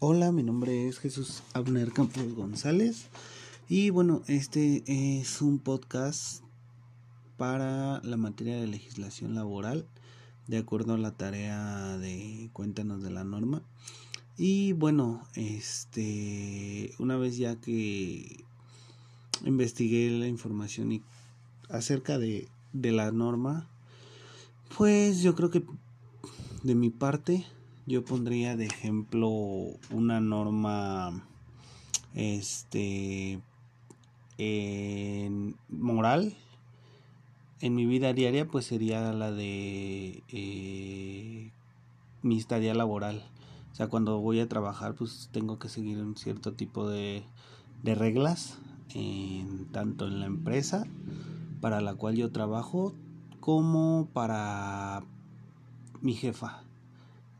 Hola, mi nombre es Jesús Abner Campos González y bueno, este es un podcast para la materia de legislación laboral de acuerdo a la tarea de Cuéntanos de la norma. Y bueno, este una vez ya que investigué la información y acerca de, de la norma, pues yo creo que de mi parte yo pondría de ejemplo una norma este moral. En mi vida diaria pues sería la de eh, mi estadía laboral. O sea cuando voy a trabajar pues tengo que seguir un cierto tipo de, de reglas en, tanto en la empresa para la cual yo trabajo como para mi jefa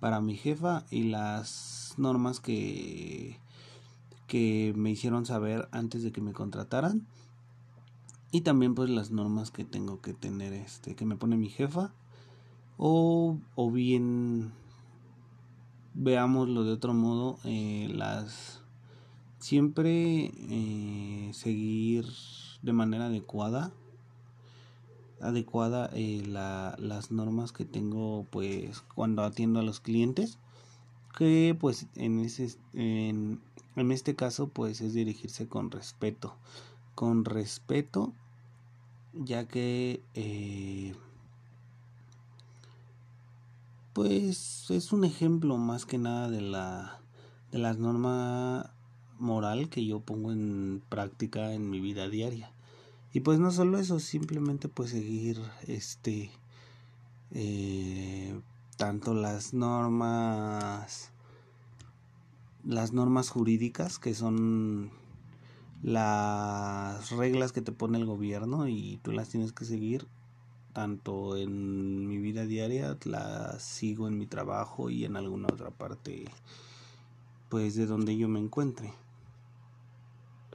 para mi jefa y las normas que, que me hicieron saber antes de que me contrataran. Y también pues las normas que tengo que tener este que me pone mi jefa. O, o bien veámoslo de otro modo eh, las siempre eh, seguir de manera adecuada adecuada eh, la, las normas que tengo pues cuando atiendo a los clientes que pues en ese en, en este caso pues es dirigirse con respeto con respeto ya que eh, pues es un ejemplo más que nada de la de las normas moral que yo pongo en práctica en mi vida diaria y pues no solo eso, simplemente pues seguir este eh, tanto las normas las normas jurídicas que son las reglas que te pone el gobierno y tú las tienes que seguir tanto en mi vida diaria las sigo en mi trabajo y en alguna otra parte pues de donde yo me encuentre